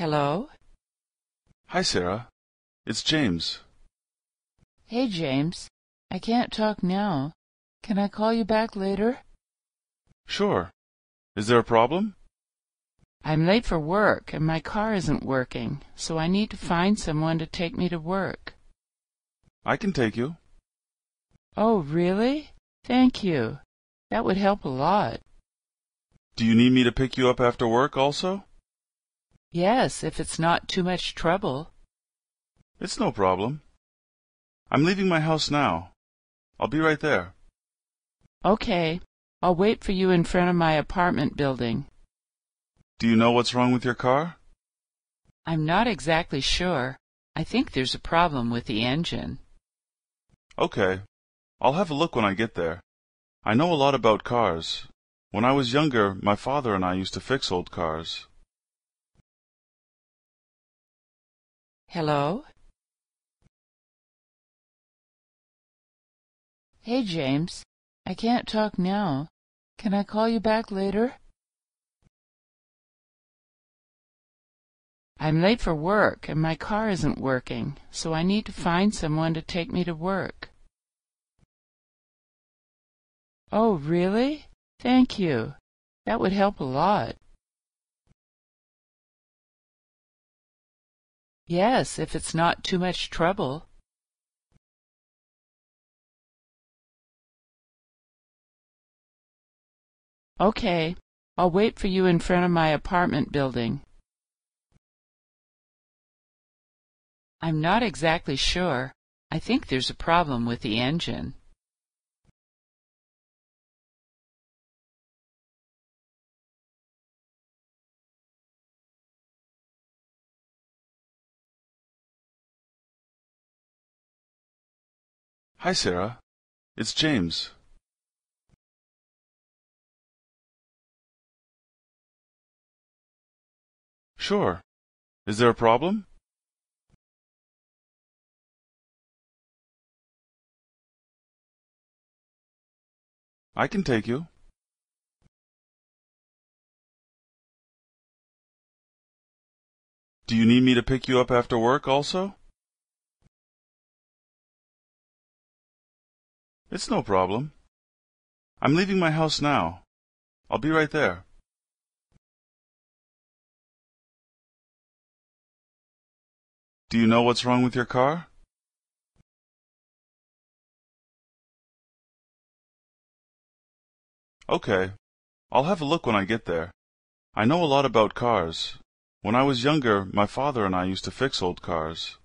Hello? Hi, Sarah. It's James. Hey, James. I can't talk now. Can I call you back later? Sure. Is there a problem? I'm late for work and my car isn't working, so I need to find someone to take me to work. I can take you. Oh, really? Thank you. That would help a lot. Do you need me to pick you up after work also? Yes, if it's not too much trouble. It's no problem. I'm leaving my house now. I'll be right there. Okay. I'll wait for you in front of my apartment building. Do you know what's wrong with your car? I'm not exactly sure. I think there's a problem with the engine. Okay. I'll have a look when I get there. I know a lot about cars. When I was younger, my father and I used to fix old cars. Hello? Hey, James. I can't talk now. Can I call you back later? I'm late for work and my car isn't working, so I need to find someone to take me to work. Oh, really? Thank you. That would help a lot. Yes, if it's not too much trouble. Okay, I'll wait for you in front of my apartment building. I'm not exactly sure. I think there's a problem with the engine. Hi, Sarah. It's James. Sure. Is there a problem? I can take you. Do you need me to pick you up after work also? It's no problem. I'm leaving my house now. I'll be right there. Do you know what's wrong with your car? Okay. I'll have a look when I get there. I know a lot about cars. When I was younger, my father and I used to fix old cars.